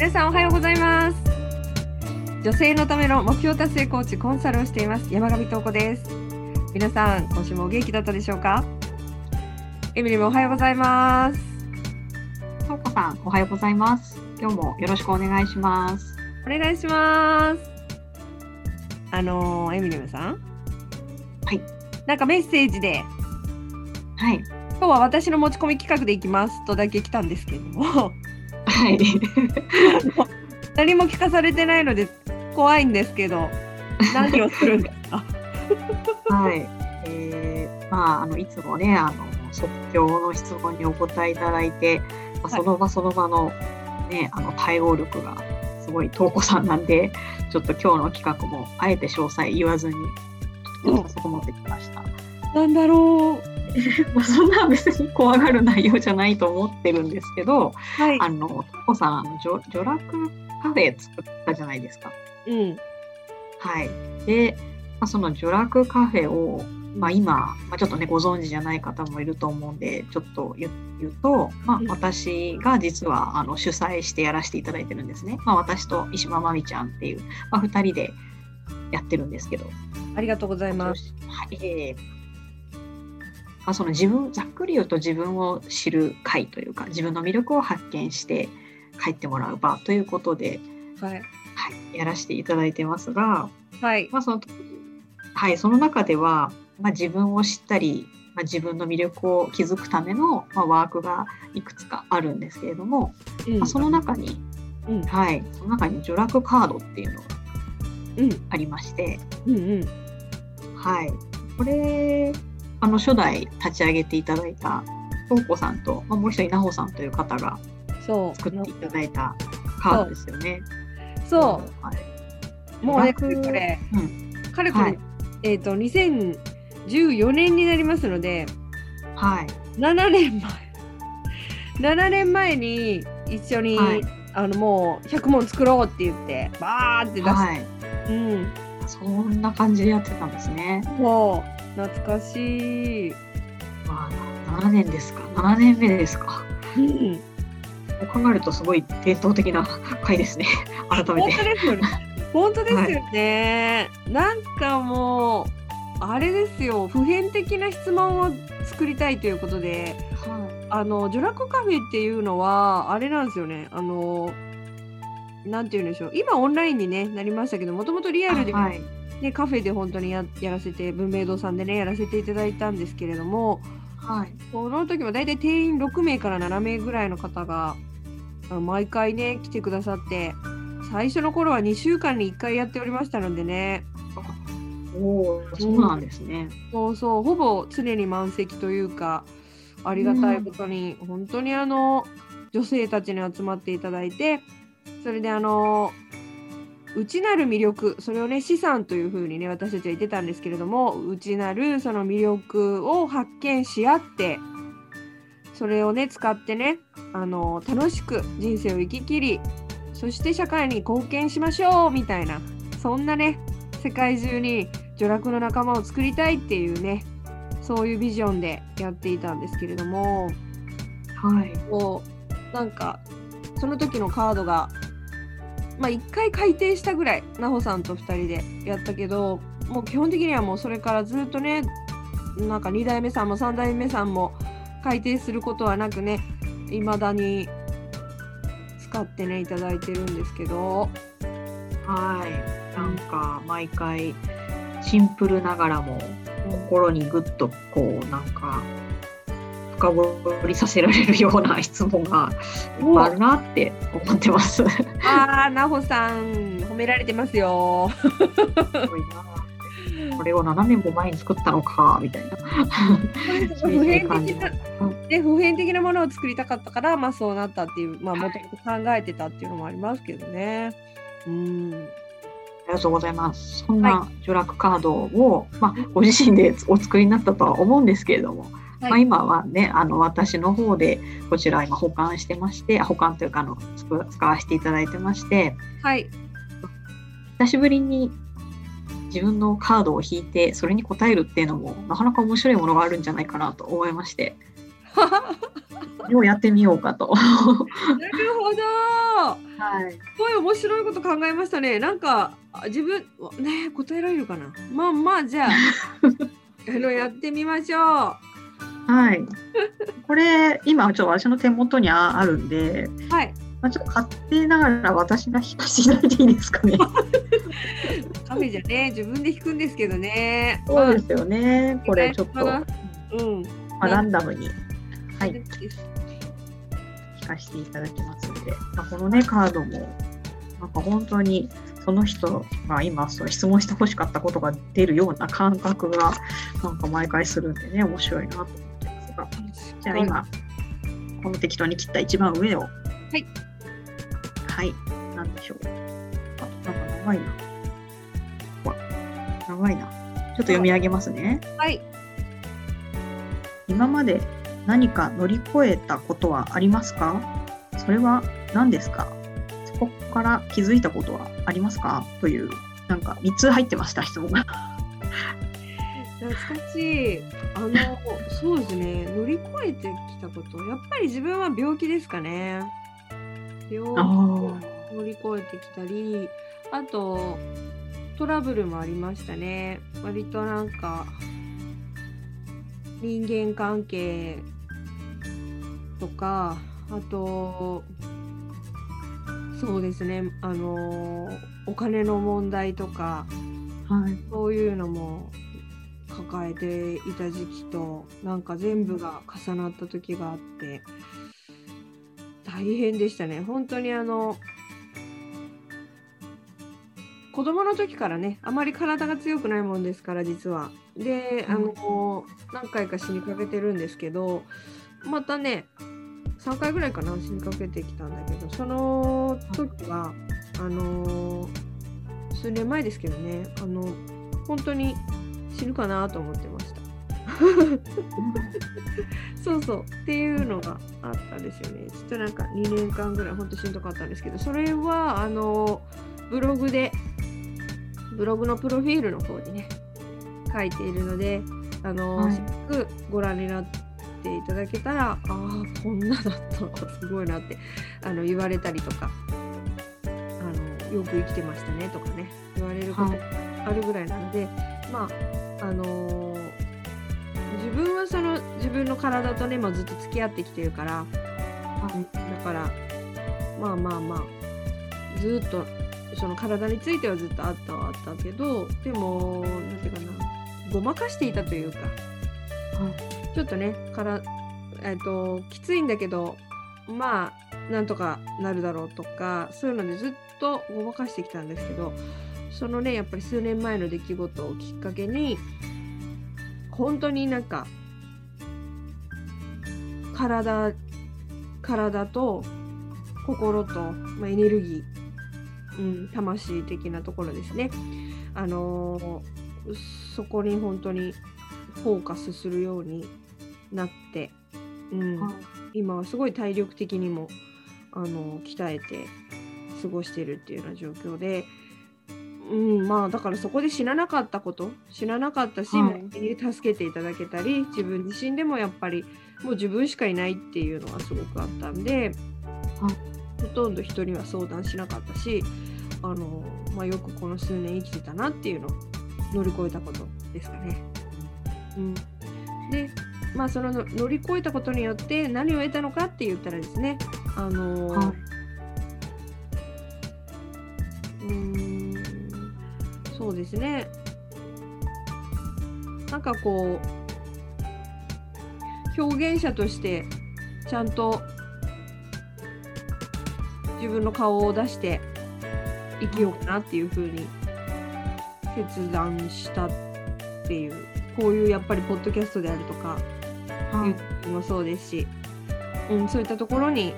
皆さんおはようございます。女性のための目標達成コーチコンサルをしています。山上東子です。皆さん今週もお元気だったでしょうか？エミリーもおはようございます。東子さんおはようございます。今日もよろしくお願いします。お願いします。あのエミリムさん？はい。なんかメッセージではい。今日は私の持ち込み企画でいきますとだけ来たんですけれどもはい。何も聞かされてないので怖いんですけど何をするんですか？はい、えー、まああのいつもねあの即興の質問にお答えいただいて、まあ、その場その場のねあの対応力がすごい東子さんなんでちょっと今日の企画もあえて詳細言わずにちょっとそこ持ってきました。なんだろう まあそんな別に怖がる内容じゃないと思ってるんですけど、はいあの東子さんあの女女楽カフェ作ったじゃないですか。うんはい。で、まあ、その女楽カフェを、まあ、今、まあ、ちょっとねご存知じゃない方もいると思うんでちょっと言う言うと、まあうん、私が実はあの主催してやらせていただいてるんですね。まあ、私と石間真美ちゃんっていう、まあ、2人でやってるんですけど。ありがとうございますはいえーまあ、その自分ざっくり言うと自分を知る会というか自分の魅力を発見して帰ってもらう場ということで、はい。はい、やらせていただいてますが、はい。まあそのはい、その中では、まあ、自分を知ったり、まあ、自分の魅力を築くための、まあ、ワークがいくつかあるんですけれども、うん。まあ、その中に、うん。はい、その中に女楽カードっていうのがうん。ありまして、うんうん。はい、これあの初代立ち上げていただいた東子さんと、まあ、もう一人奈穂さんという方がそう。作っていただいたカードですよね。そはい、うもうこれうん。かれこれ、はい。えっ、と2014年になりますのではい。7年前。7年前に一緒に、はい。あのもう100問作ろうって言ってバーって出して、はい、うん。そんな感じでやってたんですね。もう懐かしい、まあ、7年ですか。7年目ですか。うん、考えるとすごい伝統的な回ですね。改めて。本当ですよね。本当ですよね、なんかもうあれですよ。普遍的な質問を作りたいということで。あのジョラコカフェっていうのはあれなんですよね。あのなんて言うんでしょう。今オンラインに、ね、なりましたけどもともとリアルで、はいねカフェで本当にややらせて文明堂さんでねやらせていただいたんですけれどもはい。その時は大体定員6名から7名ぐらいの方が毎回ね来てくださって最初の頃は2週間に1回やっておりましたのでね。おおそうなんですね、そうそうほぼ常に満席というかありがたいことに、本当にあの女性たちに集まっていただいてそれであの内なる魅力それをね資産というふうにね私たちは言ってたんですけれども内なるその魅力を発見し合ってそれをね使ってねあの楽しく人生を生き切りそして社会に貢献しましょうみたいなそんなね世界中に女楽の仲間を作りたいっていうねそういうビジョンでやっていたんですけれども。はい。こうなんかその時のカードがまあ1回改訂したぐらい奈穂さんと2人でやったけどもう基本的にはもうそれからずっとねなんか2代目さんも3代目さんも改訂することはなくね未だに使ってねいただいてるんですけど。はい。なんか毎回シンプルながらも心にぐっとこうなんか深掘りさせられるような質問があるなって思ってます。ああ奈穂さん褒められてますよ。なこれを7年も前に作ったのかみたいな。普遍的なで普遍的なものを作りたかったから、まあ、そうなったっていうまあもともと考えてたっていうのもありますけどね。うんありがとうございます。そんな助楽カードを、まあ、ご自身でお作りになったとは思うんですけれども、はいまあ、今はねあの私の方でこちら今保管してましてあ保管というかあの使わせていただいてましてはい。久しぶりに自分のカードを引いてそれに答えるっていうのもなかなか面白いものがあるんじゃないかなと思いまして をやってみようかと。なるほど。はい。すごい面白いこと考えましたね。なんかあ自分ね答えられるかな。まあまあじゃあ あのやってみましょう。はい。これ、今、ちょっと私の手元にああるんで、はい。まあ、ちょっと勝手ながら私が引かせていただいていいですかね。カフェじゃね自分で弾くんですけどね。そうですよね。これちょっと、ままあうん。あ、ランダムに、はい、引かせていただきますので、まあ、このね、カードも、なんか本当に、その人が今、その質問してほしかったことが出るような感覚が、なんか毎回するんでね、面白いなと。じゃあ今、この適当に切った一番上を。はい。はい。なんでしょう。あ、なんか長いな。うわ、長いな。ちょっと読み上げますね。はい。今まで何か乗り越えたことはありますか？それは何ですか？そこから気づいたことはありますか？という、なんか3つ入ってました、質問が。懐かしい。あの、そうですね。乗り越えてきたこと。やっぱり自分は病気ですかね。病気あを乗り越えてきたり、あと、トラブルもありましたね。割となんか、人間関係とか、あと、そうですね。あの、お金の問題とか、はい。そういうのも抱えていた時期となんか全部が重なった時があって大変でしたね。本当にあの子供の時からねあまり体が強くないもんですから実は。であの何回か死にかけてるんですけどまたね3回ぐらいかな死にかけてきたんだけどその時はあの数年前ですけどねあの本当に死ぬかなと思ってました。そうそう。っていうのがあったんですよね。ちょっとなんか2年間ぐらい本当しんどかったんですけどそれはあのブログでブログのプロフィールの方にね書いているのであの、はい。せっかくご覧になっていただけたらああこんなだったのかすごいなってあの言われたりとかあのよく生きてましたねとかね言われることはい。あるぐらいなので、まああのー自分はその自分の体とね、まあ、ずっと付き合ってきてるからだからまあまあまあずっとその体についてはずっとあったはあったけどでもなんていうかなごまかしていたというかちょっとねから、えっときついんだけどまあなんとかなるだろうとかそういうのでずっとごまかしてきたんですけどそのねやっぱり数年前の出来事をきっかけに本当になんか体体と心と、まあ、エネルギー、うん、魂的なところですね。あのーそこに本当にフォーカスするようになって、うん、今はすごい体力的にもあの鍛えて過ごしてるっていうような状況で、うん、まあだからそこで死ななかったこと死ななかったし、はい。助けていただけたり自分自身でもやっぱりもう自分しかいないっていうのがすごくあったんで、ほとんど人には相談しなかったしあの、まあ、よくこの数年生きてたなっていうのを乗り越えたことですかね。うん、でまあそのの乗り越えたことによって何を得たのかって言ったらですねあの、はうーんそうですね。なんかこう表現者としてちゃんと自分の顔を出して生きようかなっていうふうに決断したっていうこういうやっぱりポッドキャストであるとかはい。YouTube もそうですし、うん、そういったところに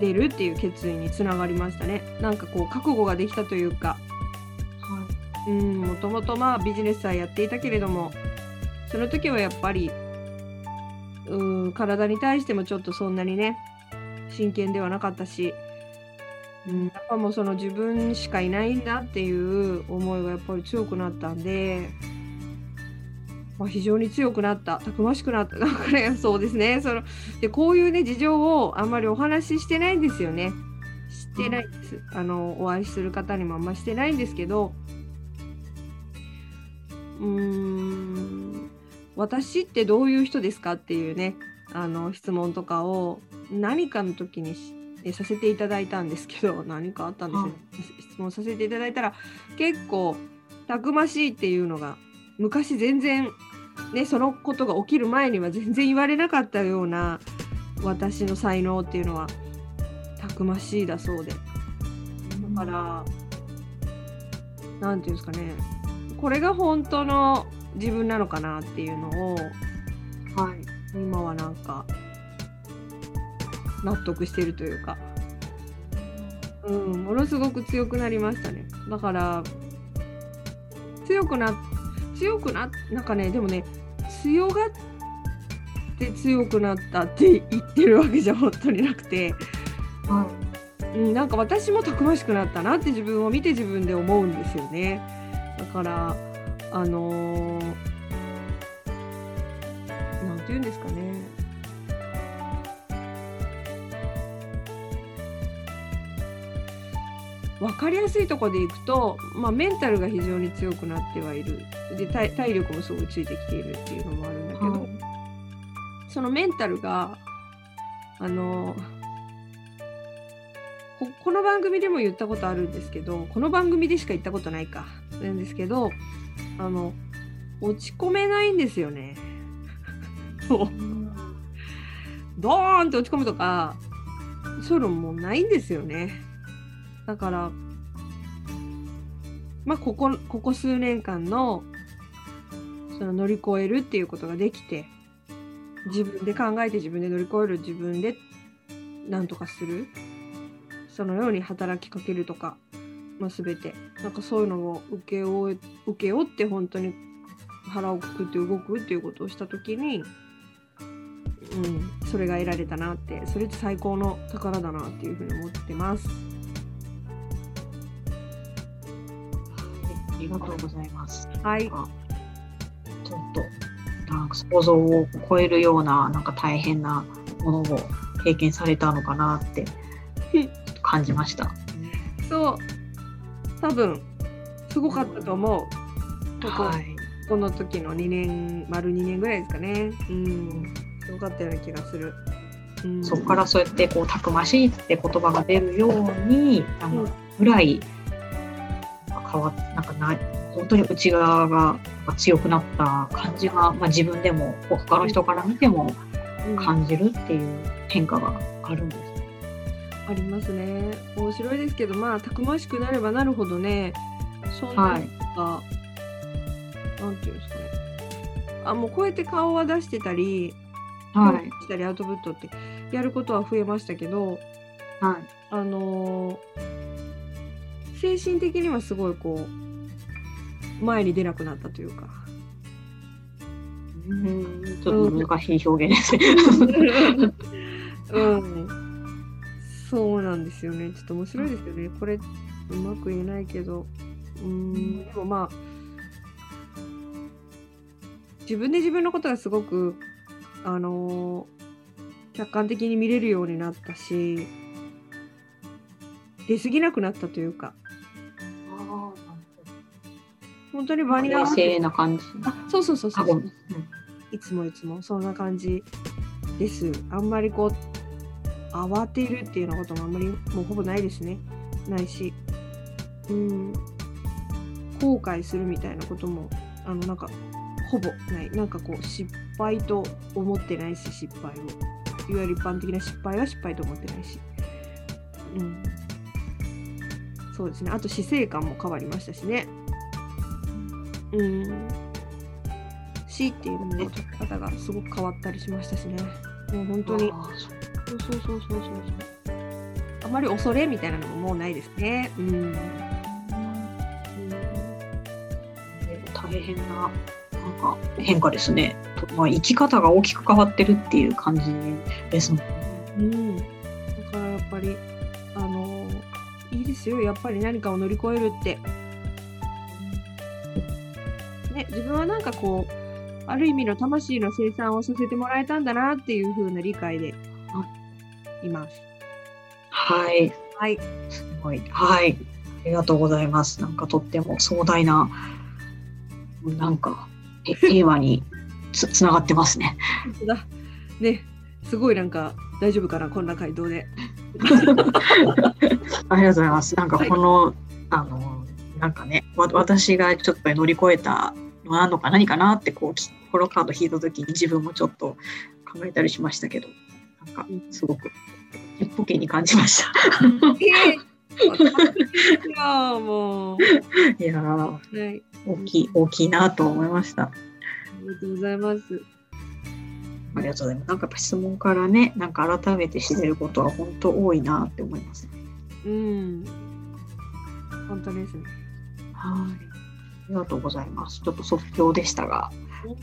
出るっていう決意につながりましたね。なんかこう覚悟ができたというかうんもともとまあビジネスはやっていたけれどもその時はやっぱりうん体に対してもちょっとそんなにね真剣ではなかったし、うん、やっぱもうその自分しかいないんだっていう思いがやっぱり強くなったんで、まあ、非常に強くなったたくましくなっただからそうですねそのでこういうね事情をあんまりお話ししてないんですよねしてないです。あのお会いする方にもあんましてないんですけどうーん私ってどういう人ですかっていうねあの質問とかを何かの時にさせていただいたんですけど 何かあったんですよ、ね質問させていただいたら結構たくましいっていうのが昔全然ねそのことが起きる前には全然言われなかったような私の才能っていうのはたくましいだそうで。だからなんていうんですかねこれが本当の自分なのかなっていうのをはい。今はなんか納得してるというか、うん、ものすごく強くなりましたね。だから強くな強くななんかねでもね強がって強くなったって言ってるわけじゃ本当になくて、はうん、なんか私もたくましくなったなって自分を見て自分で思うんですよねだからあのーなんて言うんですかね。分かりやすいところでいくと、まあ、メンタルが非常に強くなってはいる。で体体力もすごいついてきているっていうのもあるんだけど、はい。そのメンタルがあのここの番組でも言ったことあるんですけどこの番組でしか言ったことないかなんですけどあの落ち込めないんですよね。そう ドーンって落ち込むとかそういうのもないんですよね。だからまあここここ数年間のその乗り越えるっていうことができて自分で考えて自分で乗り越える自分で何とかするそのように働きかけるとか、まあ、全てなんかそういうのを受け負え受け負って本当に腹をくくって動くっていうことをした時に、うん、それが得られたなってそれって最高の宝だなっていうふうに思ってます。ありがとうございます。はい、ちょっとなんか想像を超えるようななんか大変なものを経験されたのかなって 感じました。そう多分すごかったと思う。ここはい。この時の2年丸2年ぐらいですかね。うん、すごかったような気がする。うん、そこからそうやってこうたくましいって言葉が出るようにあのぐらい変わっなんかない本当に内側が強くなった感じが、まあ、自分でも他の人から見てもうん感じるっていう変化があるんです。ありますね。面白いですけど、まあ、たくましくなればなるほどね、そんなはいなんていうんですかね。あ、もうこうやって顔は出してたり、はいしたりアウトプットってやることは増えましたけど、はいあのー精神的にはすごいこう、前に出なくなったというか。うんちょっと難しい表現ですね。うん。そうなんですよね。ちょっと面白いですよね。これ、うまく言えないけど。うん、でもまあ、自分で自分のことがすごく、あのー客観的に見れるようになったし、出過ぎなくなったというか、本当に場に合冷わせ静な感じ。あ、そうそうそうそう。いつもいつもそんな感じです。あんまりこう慌てるっていうようなこともあんまりもうほぼないですね。ないし、うん、後悔するみたいなこともあのなんかほぼない。なんかこう失敗と思ってないし失敗をいわゆる一般的な失敗は失敗と思ってないし、うん、そうですね。あと死生観も変わりましたしね。うん。死っていうのの解き方がすごく変わったりしましたしね。もう本当に。そうそうそうそうそう。あまり恐れみたいなのももうないですね。うん。うん大変ななんか変化ですね。とまあ、生き方が大きく変わってるっていう感じですもんね。うん。だからやっぱり、あのいいですよ。やっぱり何かを乗り越えるって。ね、自分はなんかこう、ある意味の魂の生産をさせてもらえたんだなっていう風な理解でいます。はい。はい。すごい。はい。ありがとうございます。なんかとっても壮大な、なんか、え映画につつながってますね。ね、すごいなんか大丈夫かな、こんな回答で。ありがとうございます。なんかこの、あの、なんかね、わ私がちょっと乗り越えたのなのか何かなって、こう、きこのカード引いた時に自分もちょっと考えたりしましたけど、なんかすごく、ちっぽけに感じました。いですよもう。いやー、はい。大きい、大きいなと思いました。ありがとうございます。ありがとうございます。なんかやっぱ質問からね、なんか改めて知れることは本当多いなって思います。うん。本当ですね。はい。ありがとうございます。ちょっと即興でしたが、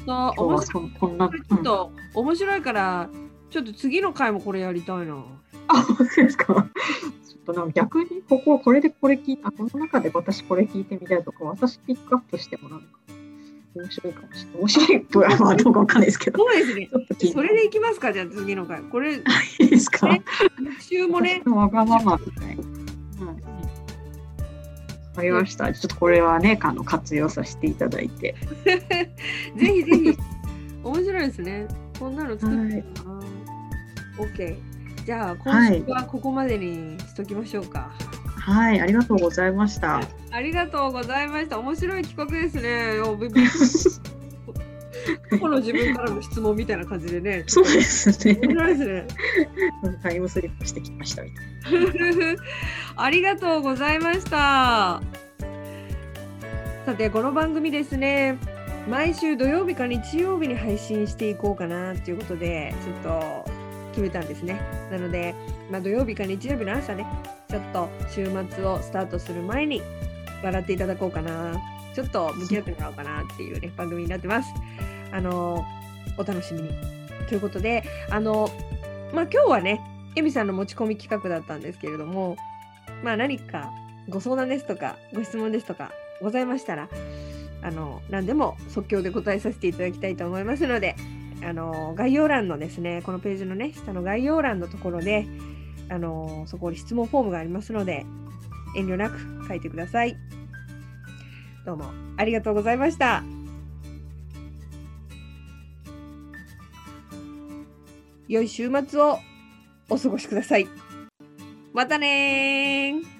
本当、面白い。こんな、ちょっと面白いから、ちょっと次の回もこれやりたいな。あ、本当ですか？ちょっとなんか逆にこここれでこれ聞いた、この中で私これ聞いてみたいとか、私ピックアップしてもなんか面白いかもしれない。面白いとはまあどうかわかんないですけど、そうですねそれでいきますか、じゃあ次の回。これ、いいですか？ね復習もねわがままみたいな。うん。わかりました。ちょっとこれはね、あの活用させていただいて。ぜひぜひ。面白いですね。こんなの作ってみようかな。OK。じゃあ、今週はここまでにしときましょうか。はい、ありがとうございました。ありがとうございました。面白い企画ですね。おび過去の自分からの質問みたいな感じでね。そうですね。面白いですね。タイムスリップしてきましたみたいな。ありがとうございました。さて、この番組ですね、毎週土曜日か日曜日に配信していこうかなっていうことで、ちょっと決めたんですね。なので、まあ、土曜日か日曜日の朝ね、ちょっと週末をスタートする前に笑っていただこうかな。ちょっと向き合ってもらおうかなっていうね、番組になってます。あの、お楽しみに。ということで、あの、まあ、今日はね、エミさんの持ち込み企画だったんですけれども、まあ何かご相談ですとか、ご質問ですとかございましたら、あの、何でも即興で答えさせていただきたいと思いますので、あの、概要欄のですね、このページのね、下の概要欄のところで、あの、そこに質問フォームがありますので、遠慮なく書いてください。どうもありがとうございました。良い週末をお過ごしください。またね